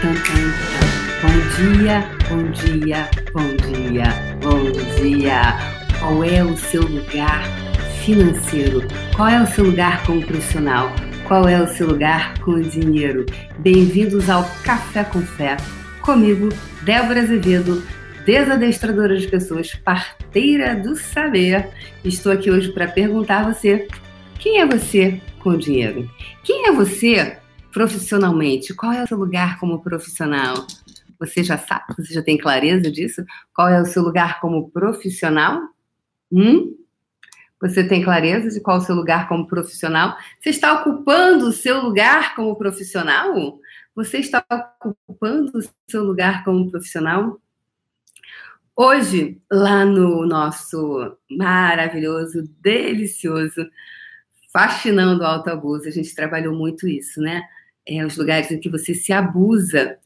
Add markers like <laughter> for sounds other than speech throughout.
Bom dia, bom dia, bom dia, bom dia. Qual é o seu lugar financeiro? Qual é o seu lugar como profissional? Qual é o seu lugar com o dinheiro? Bem-vindos ao Café com Fé. Comigo, Débora Azevedo, desadestradora de pessoas, parteira do saber. Estou aqui hoje para perguntar a você: quem é você com o dinheiro? Quem é você profissionalmente? Qual é o seu lugar como profissional? Você já sabe? Você já tem clareza disso? Qual é o seu lugar como profissional? Hum? Você tem clareza de qual é o seu lugar como profissional? Você está ocupando o seu lugar como profissional? Você está ocupando o seu lugar como profissional? Hoje, lá no nosso maravilhoso, delicioso, fascinando alto abuso, a gente trabalhou muito isso, né? É, os lugares em que você se abusa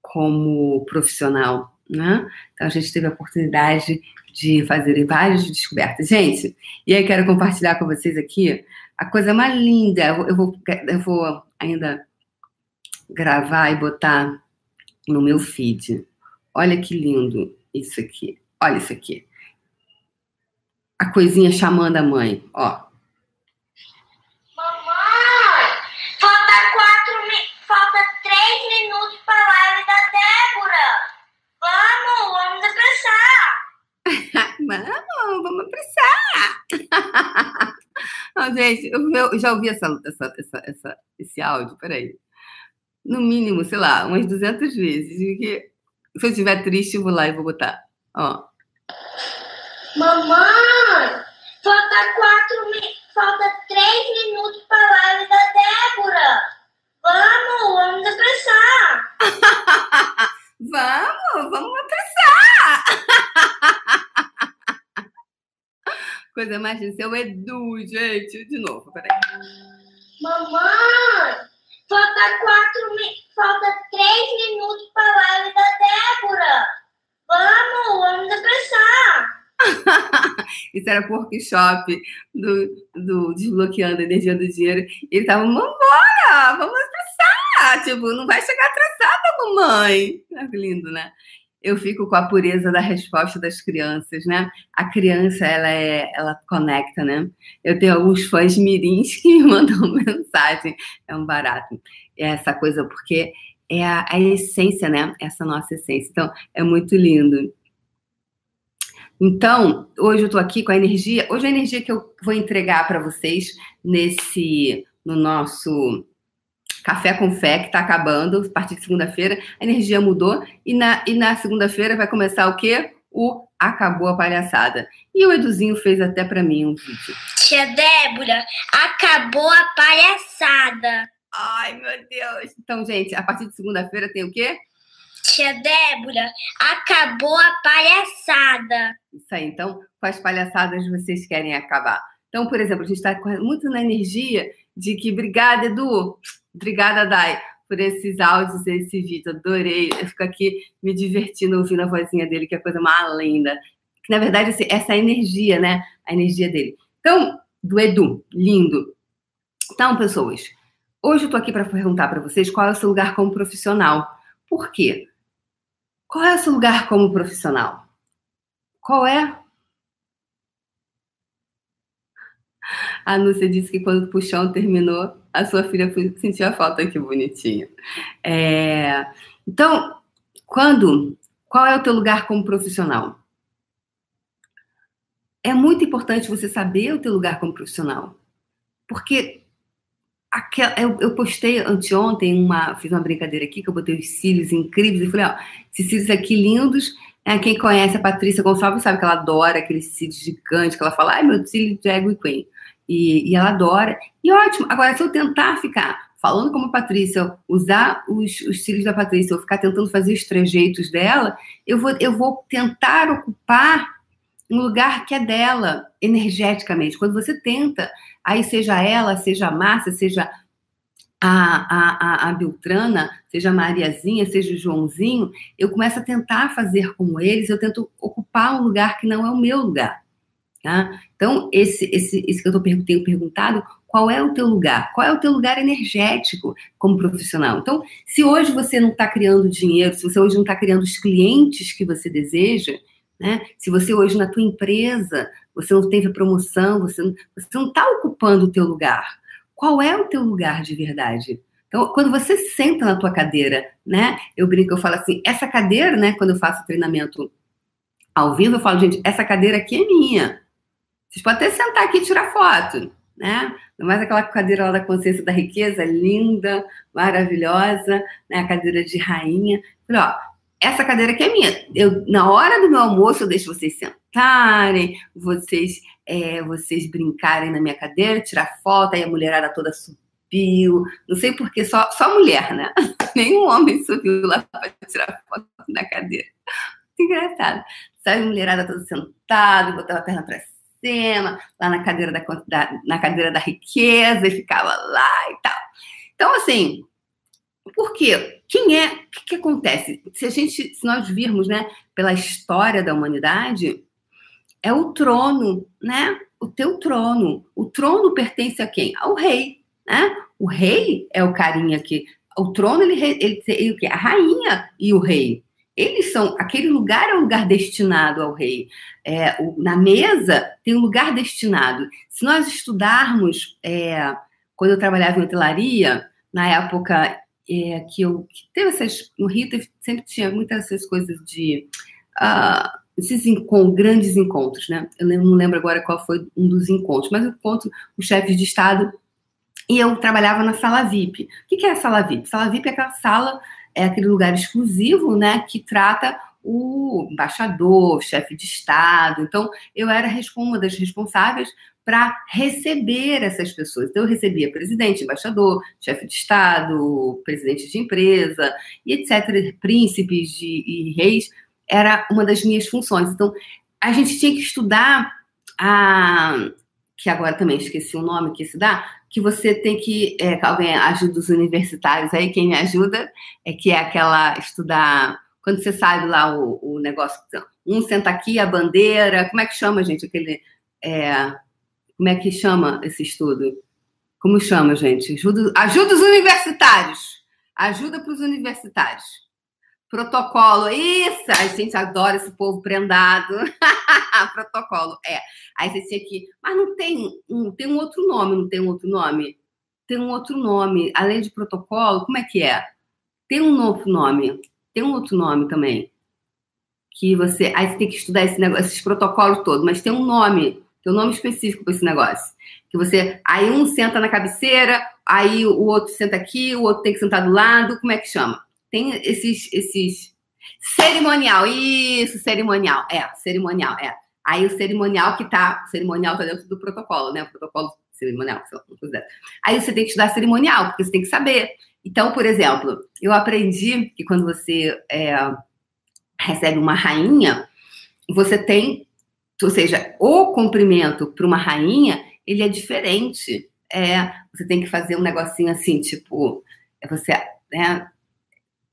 como profissional, né? Então a gente teve a oportunidade de fazer várias descobertas. Gente, e aí quero compartilhar com vocês aqui a coisa mais linda. Eu vou, eu vou ainda gravar e botar no meu feed. Olha que lindo isso aqui. Olha isso aqui. A coisinha chamando a mãe, ó. Mamãe, falta quatro, falta três minutos para a live da Débora. Vamos, vamos apressar. Não, <laughs> gente, eu, já ouvi essa, essa, essa, essa, esse áudio, peraí. No mínimo, sei lá, umas 200 vezes. Que se eu estiver triste, eu vou lá e vou botar. Ó. Mamãe, falta quatro, falta três minutos para a live da Débora. Vamos, vamos apressar. <laughs> vamos, vamos apressar. <laughs> Coisa mais difícil é o Edu, gente. De novo, peraí. Mamãe, falta quatro, falta três minutos para a live da Débora. Vamos, vamos apressar. <laughs> Isso era workshop do, do Desbloqueando a Energia do Dinheiro. E ele tava, vambora, vamos apressar. Tipo, não vai chegar atrasada, mamãe. É lindo, né? Eu fico com a pureza da resposta das crianças, né? A criança, ela é, ela conecta, né? Eu tenho alguns fãs mirins que me mandam <laughs> mensagem. É um barato. É essa coisa, porque é a, a essência, né? Essa nossa essência. Então, é muito lindo. Então, hoje eu estou aqui com a energia. Hoje a energia que eu vou entregar para vocês nesse no nosso café com fé que está acabando a partir de segunda-feira. A energia mudou e na, e na segunda-feira vai começar o quê? O acabou a palhaçada. E o Eduzinho fez até para mim um vídeo. Tia Débora, acabou a palhaçada. Ai, meu Deus. Então, gente, a partir de segunda-feira tem o quê? Tia Débora, acabou a palhaçada. Isso aí. Então, quais palhaçadas vocês querem acabar? Então, por exemplo, a gente está muito na energia de que, obrigada, Edu, obrigada, Dai, por esses áudios, esse vídeo. Adorei. Eu fico aqui me divertindo ouvindo a vozinha dele, que é coisa mais linda. Que, na verdade, assim, essa é energia, né? A energia dele. Então, do Edu, lindo. Então, pessoas, Hoje eu estou aqui para perguntar para vocês qual é o seu lugar como profissional. Por quê? Qual é o seu lugar como profissional? Qual é? A Núcia disse que quando o puxão terminou, a sua filha sentiu a falta. Que bonitinha. É... Então, quando? Qual é o teu lugar como profissional? É muito importante você saber o teu lugar como profissional. Porque Aquela, eu, eu, postei anteontem uma, fiz uma brincadeira aqui que eu botei os cílios incríveis e falei, ó, esses cílios aqui lindos. É, quem conhece a Patrícia Gonçalves sabe que ela adora aqueles cílios gigantes, que ela fala, ai, meu cílio de Ego e Queen. E, e ela adora. E ótimo. Agora, se eu tentar ficar falando como Patrícia, usar os, os cílios da Patrícia, eu ficar tentando fazer os trejeitos dela, eu vou, eu vou tentar ocupar um lugar que é dela, energeticamente. Quando você tenta, aí seja ela, seja a Márcia, seja a, a, a, a Beltrana, seja a Mariazinha, seja o Joãozinho, eu começo a tentar fazer como eles, eu tento ocupar um lugar que não é o meu lugar. Tá? Então, esse, esse, esse que eu tô, tenho perguntado, qual é o teu lugar? Qual é o teu lugar energético como profissional? Então, se hoje você não está criando dinheiro, se você hoje não está criando os clientes que você deseja, né? Se você hoje na tua empresa você não teve promoção, você não está ocupando o teu lugar. Qual é o teu lugar de verdade? Então, quando você senta na tua cadeira, né? Eu brinco, eu falo assim, essa cadeira, né? Quando eu faço treinamento ao vivo, eu falo, gente, essa cadeira aqui é minha. Vocês podem até sentar aqui e tirar foto, né? Mais aquela cadeira lá da consciência da riqueza, linda, maravilhosa, né? A cadeira de rainha. Falei, ó, essa cadeira aqui é minha. Eu, na hora do meu almoço, eu deixo vocês sentarem, vocês, é, vocês brincarem na minha cadeira, tirar foto, aí a mulherada toda subiu. Não sei porque só, só mulher, né? <laughs> Nenhum homem subiu lá para tirar foto na cadeira. Engraçado. Sai a mulherada toda sentada, botava a perna para cima, lá na cadeira da, da, na cadeira da riqueza, e ficava lá e tal. Então, assim, por quê? Quem é? O que, que, acontece? Se a gente, se nós virmos, né, pela história da humanidade, é o trono, né? O teu trono. O trono pertence a quem? Ao rei, né? O rei é o carinha que o trono ele, ele, ele, ele a rainha e o rei. Eles são aquele lugar é um lugar destinado ao rei. É, o, na mesa tem um lugar destinado. Se nós estudarmos, é, quando eu trabalhava em hotelaria, na época é, que eu que teve essas no Rio teve, sempre tinha muitas essas coisas de uh, esses encont grandes encontros, né? Eu não lembro agora qual foi um dos encontros, mas eu encontro os chefes de estado e eu trabalhava na sala VIP. O que é a sala VIP? Sala VIP é aquela sala, é aquele lugar exclusivo, né, que trata o embaixador, chefe de Estado. Então, eu era uma das responsáveis para receber essas pessoas. Então, eu recebia presidente, embaixador, chefe de Estado, presidente de empresa, e etc., príncipes de, e reis, era uma das minhas funções. Então, a gente tinha que estudar a. que agora também esqueci o nome que se dá, que você tem que. É, alguém ajuda os universitários aí, quem me ajuda, é que é aquela estudar. Quando você sabe lá o, o negócio, um senta aqui, a bandeira, como é que chama, gente? Aquele. É, como é que chama esse estudo? Como chama, gente? Ajuda, ajuda os universitários. Ajuda para os universitários. Protocolo. Isso! A gente adora esse povo prendado. <laughs> Protocolo. É. Aí você tinha que. Mas não tem um, tem um outro nome, não tem um outro nome? Tem um outro nome. Além de protocolo, como é que é? Tem um novo nome. Tem um outro nome também. Que você. Aí você tem que estudar esse negócio, esses protocolos todos, mas tem um nome. Tem um nome específico para esse negócio. Que você. Aí um senta na cabeceira, aí o outro senta aqui, o outro tem que sentar do lado. Como é que chama? Tem esses. esses... Cerimonial, isso, cerimonial. É, cerimonial, é. Aí o cerimonial que tá. Cerimonial tá dentro do protocolo, né? O protocolo cerimonial, se não quiser. Aí você tem que estudar cerimonial, porque você tem que saber. Então, por exemplo, eu aprendi que quando você é, recebe uma rainha, você tem ou seja, o cumprimento para uma rainha, ele é diferente. É, você tem que fazer um negocinho assim, tipo, é você, né,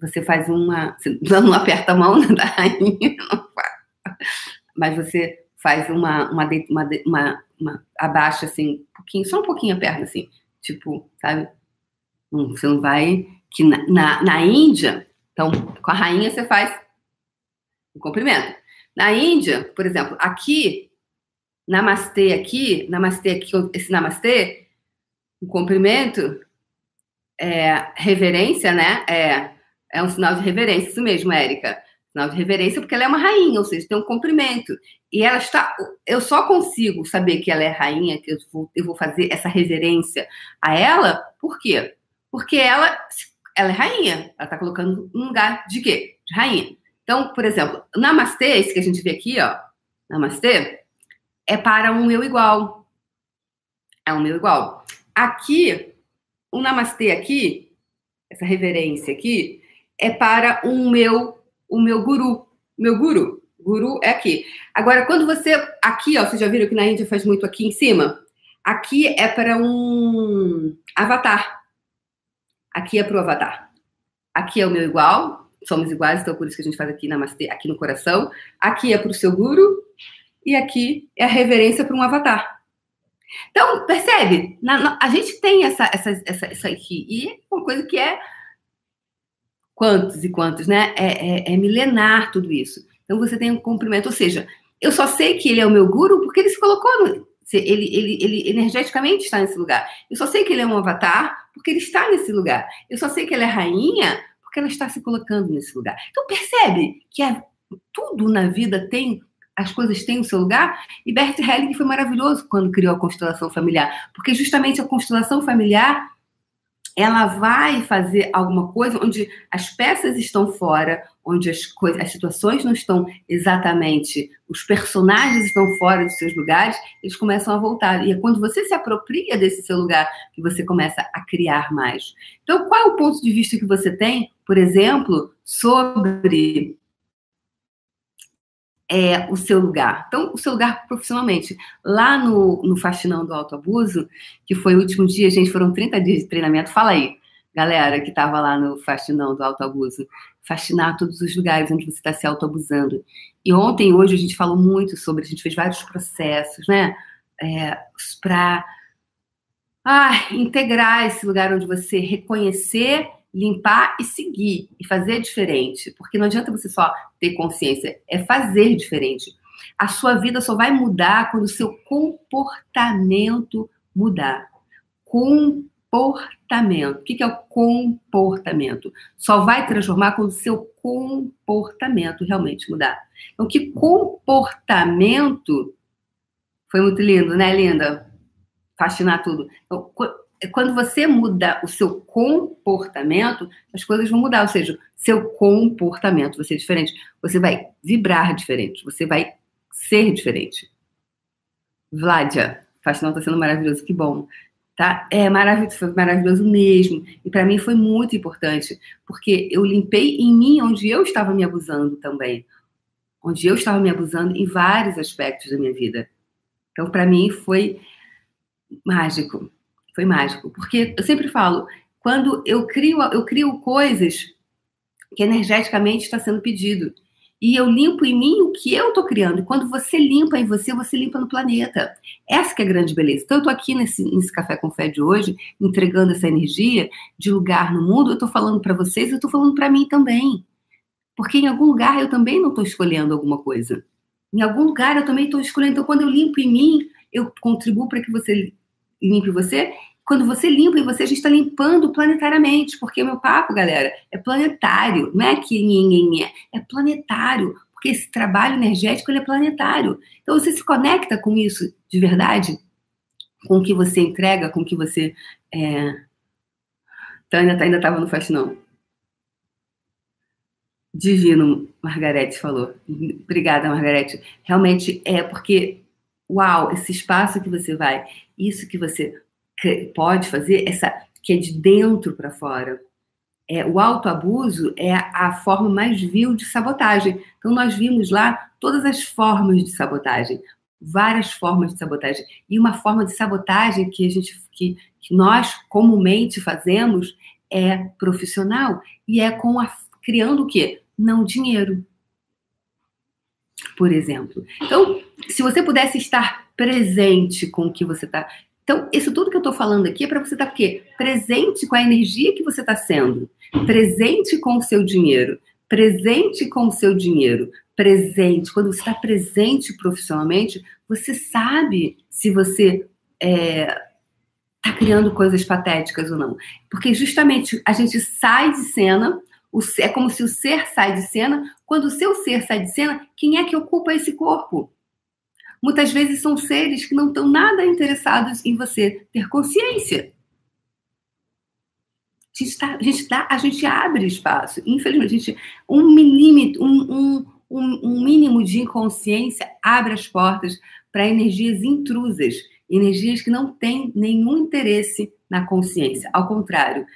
você faz uma, você <laughs> não aperta a mão da rainha, mas você faz uma, uma, uma, uma, uma abaixa assim, um pouquinho, só um pouquinho a perna assim, tipo, sabe? Você não vai, que na, na, na Índia, então, com a rainha você faz um cumprimento. Na Índia, por exemplo, aqui, namastê aqui, namastê aqui, esse namastê, o cumprimento, é, reverência, né? É, é um sinal de reverência, isso mesmo, Érica. Sinal de reverência, porque ela é uma rainha, ou seja, tem um cumprimento. E ela está. Eu só consigo saber que ela é rainha, que eu vou, eu vou fazer essa reverência a ela, por quê? Porque ela, ela é rainha. Ela está colocando um lugar de quê? De rainha. Então, por exemplo, namastê, esse que a gente vê aqui, ó, namastê, é para um eu igual. É um meu igual. Aqui, o namastê aqui, essa reverência aqui, é para um meu, o meu guru. Meu guru. Guru é aqui. Agora, quando você. Aqui, ó, vocês já viram que na Índia faz muito aqui em cima? Aqui é para um avatar. Aqui é para o avatar. Aqui é o meu igual, somos iguais, então por isso que a gente faz aqui namastê, aqui no coração. Aqui é para o seu guru e aqui é a reverência para um avatar. Então, percebe? Na, na, a gente tem essa, essa, essa, essa aqui. E é uma coisa que é quantos e quantos, né? É, é, é, milenar tudo isso. Então você tem um cumprimento, ou seja, eu só sei que ele é o meu guru porque ele se colocou no, ele, ele, ele energeticamente está nesse lugar. Eu só sei que ele é um avatar porque ele está nesse lugar. Eu só sei que ela é rainha porque ela está se colocando nesse lugar. Então percebe que é, tudo na vida tem as coisas têm o seu lugar. E Bert Helling foi maravilhoso quando criou a constelação familiar, porque justamente a constelação familiar ela vai fazer alguma coisa onde as peças estão fora, onde as coisas, as situações não estão exatamente, os personagens estão fora dos seus lugares, eles começam a voltar. E é quando você se apropria desse seu lugar que você começa a criar mais. Então, qual é o ponto de vista que você tem, por exemplo, sobre é, o seu lugar. Então, o seu lugar profissionalmente. Lá no, no Faxinão do Autoabuso, que foi o último dia, gente, foram 30 dias de treinamento. Fala aí, galera que estava lá no Faxinão do Autoabuso. Faxinar todos os lugares onde você está se autoabusando. E ontem, hoje, a gente falou muito sobre, a gente fez vários processos, né? É, para ah, integrar esse lugar onde você reconhecer limpar e seguir e fazer diferente, porque não adianta você só ter consciência, é fazer diferente. A sua vida só vai mudar quando o seu comportamento mudar. Comportamento. O que é o comportamento? Só vai transformar quando o seu comportamento realmente mudar. Então, que comportamento. Foi muito lindo, né, linda? Fascinar tudo. Então, quando você muda o seu comportamento, as coisas vão mudar. Ou seja, seu comportamento vai ser diferente. Você vai vibrar diferente. Você vai ser diferente. Vládia, Faxinal está sendo maravilhoso, que bom. Tá? É maravilhoso, foi maravilhoso mesmo. E para mim foi muito importante, porque eu limpei em mim onde eu estava me abusando também. Onde eu estava me abusando em vários aspectos da minha vida. Então, para mim, foi mágico foi mágico. Porque eu sempre falo, quando eu crio, eu crio coisas que energeticamente está sendo pedido. E eu limpo em mim o que eu estou criando. E quando você limpa em você, você limpa no planeta. Essa que é a grande beleza. Então, eu estou aqui nesse, nesse Café com Fé de hoje, entregando essa energia de lugar no mundo. Eu estou falando para vocês, eu estou falando para mim também. Porque em algum lugar eu também não estou escolhendo alguma coisa. Em algum lugar eu também estou escolhendo. Então, quando eu limpo em mim, eu contribuo para que você limpe você quando você limpa em você, a gente está limpando planetariamente, porque o meu papo, galera, é planetário, não é que é planetário, porque esse trabalho energético é planetário. Então você se conecta com isso de verdade, com o que você entrega, com o que você. É... Tânia ainda estava no faxinão. Divino, Margarete falou. Obrigada, Margarete. Realmente é porque, uau, esse espaço que você vai, isso que você pode fazer, essa que é de dentro para fora. É, o autoabuso é a forma mais vil de sabotagem. Então, nós vimos lá todas as formas de sabotagem, várias formas de sabotagem. E uma forma de sabotagem que a gente, que, que nós comumente fazemos é profissional e é com a, criando o quê? Não dinheiro. Por exemplo. Então, se você pudesse estar presente com o que você está então, isso tudo que eu estou falando aqui é para você estar tá, presente com a energia que você está sendo, presente com o seu dinheiro, presente com o seu dinheiro, presente. Quando você está presente profissionalmente, você sabe se você é, está criando coisas patéticas ou não. Porque justamente a gente sai de cena, o, é como se o ser sai de cena. Quando o seu ser sai de cena, quem é que ocupa esse corpo? Muitas vezes são seres que não estão nada interessados em você ter consciência. A gente, tá, a gente, a gente abre espaço. Infelizmente, a gente, um milímetro, um, um, um, um mínimo de inconsciência abre as portas para energias intrusas, energias que não têm nenhum interesse na consciência. Ao contrário,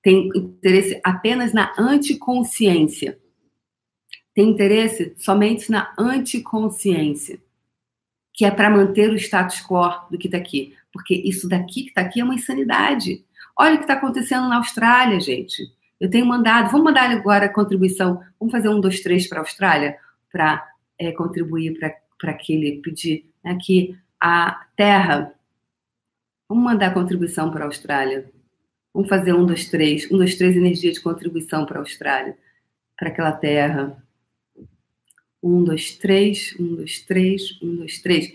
tem interesse apenas na anticonsciência. Tem interesse somente na anticonsciência que é para manter o status quo do que está aqui. Porque isso daqui que está aqui é uma insanidade. Olha o que está acontecendo na Austrália, gente. Eu tenho mandado, vamos mandar agora a contribuição, vamos fazer um, dois, três para a Austrália, para é, contribuir para aquele pedir né, que a Terra. Vamos mandar contribuição para a Austrália. Vamos fazer um, dois, três. Um, dois, três, energia de contribuição para a Austrália. Para aquela terra. Um, dois, três. Um, dois, três. Um, dois, três.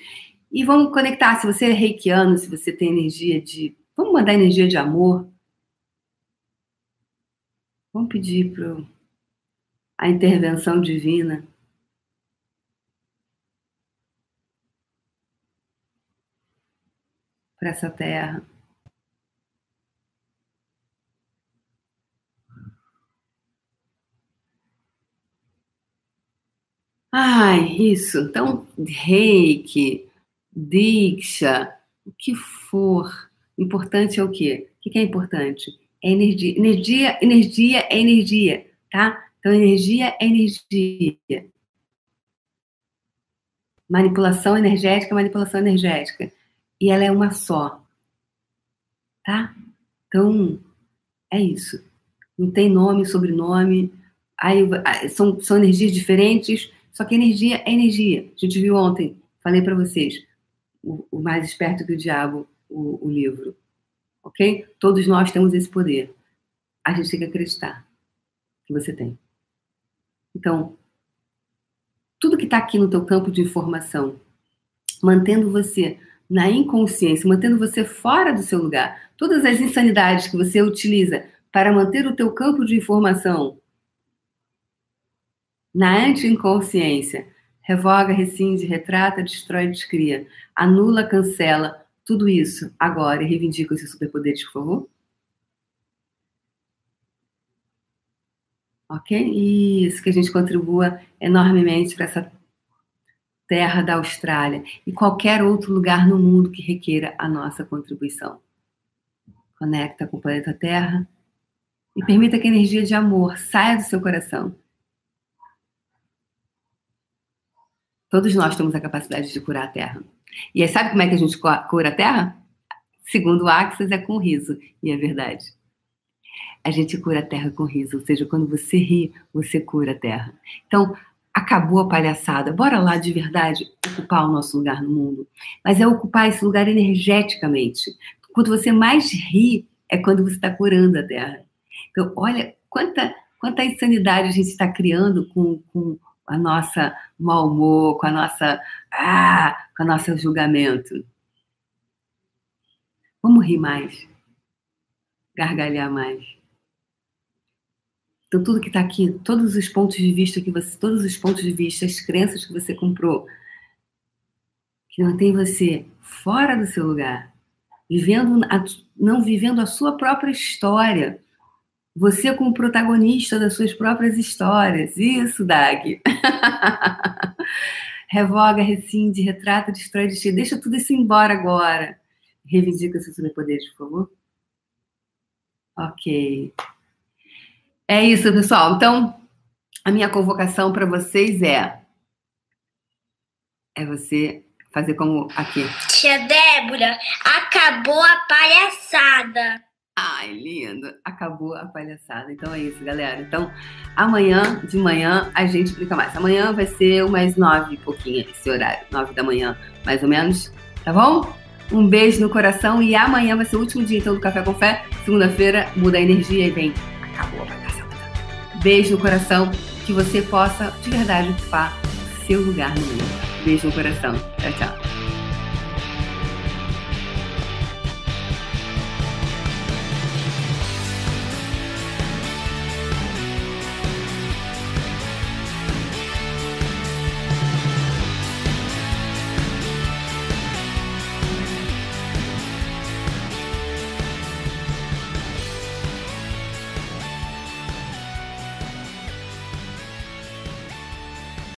E vamos conectar. Se você é reikiano, se você tem energia de. Vamos mandar energia de amor. Vamos pedir para a intervenção divina. Para essa terra. Ai, isso. Então, reiki, diksha, o que for. Importante é o quê? O que é importante? É energia. Energia, energia é energia, tá? Então, energia é energia. Manipulação energética, manipulação energética. E ela é uma só. Tá? Então, é isso. Não tem nome, sobrenome. Aí, são, são energias diferentes, só que energia é energia. A gente viu ontem, falei para vocês, o, o, Mais Esperto que o Diabo, o, o livro. Ok? Todos nós temos esse poder. A gente tem que acreditar que você tem. Então, tudo que está aqui no teu campo de informação, mantendo você na inconsciência, mantendo você fora do seu lugar, todas as insanidades que você utiliza para manter o teu campo de informação na anti-inconsciência, revoga, rescinde, retrata, destrói, descria, anula, cancela, tudo isso agora e reivindica esses superpoderes, por favor. Ok? Isso, que a gente contribua enormemente para essa terra da Austrália e qualquer outro lugar no mundo que requeira a nossa contribuição. Conecta com o planeta Terra e permita que a energia de amor saia do seu coração Todos nós temos a capacidade de curar a Terra. E aí, sabe como é que a gente cura a Terra? Segundo o Axis, é com riso. E é verdade. A gente cura a Terra com riso. Ou seja, quando você ri, você cura a Terra. Então, acabou a palhaçada. Bora lá de verdade ocupar o nosso lugar no mundo. Mas é ocupar esse lugar energeticamente. Quando você mais ri, é quando você está curando a Terra. Então, olha quanta, quanta insanidade a gente está criando com, com a nossa mau humor, com a nossa ah, com o nosso julgamento. Vamos rir mais, gargalhar mais. Então tudo que está aqui, todos os pontos de vista que você, todos os pontos de vista, as crenças que você comprou, que mantém você fora do seu lugar, vivendo, não vivendo a sua própria história, você como protagonista das suas próprias histórias. Isso, Dag. <laughs> Revoga, rescinde, retrata, destrói, destino. Deixa tudo isso embora agora. Reivindica seus superpoderes, por favor. Ok. É isso, pessoal. Então, a minha convocação para vocês é é você fazer como aqui. Tia Débora, acabou a palhaçada. Ai, lindo. Acabou a palhaçada. Então é isso, galera. Então, amanhã de manhã a gente explica mais. Amanhã vai ser umas nove e pouquinho esse horário. Nove da manhã, mais ou menos. Tá bom? Um beijo no coração e amanhã vai ser o último dia então do Café com Fé. Segunda-feira muda a energia e vem. Acabou a palhaçada. Beijo no coração. Que você possa de verdade ocupar seu lugar no mundo. Beijo no coração. Tchau, tchau.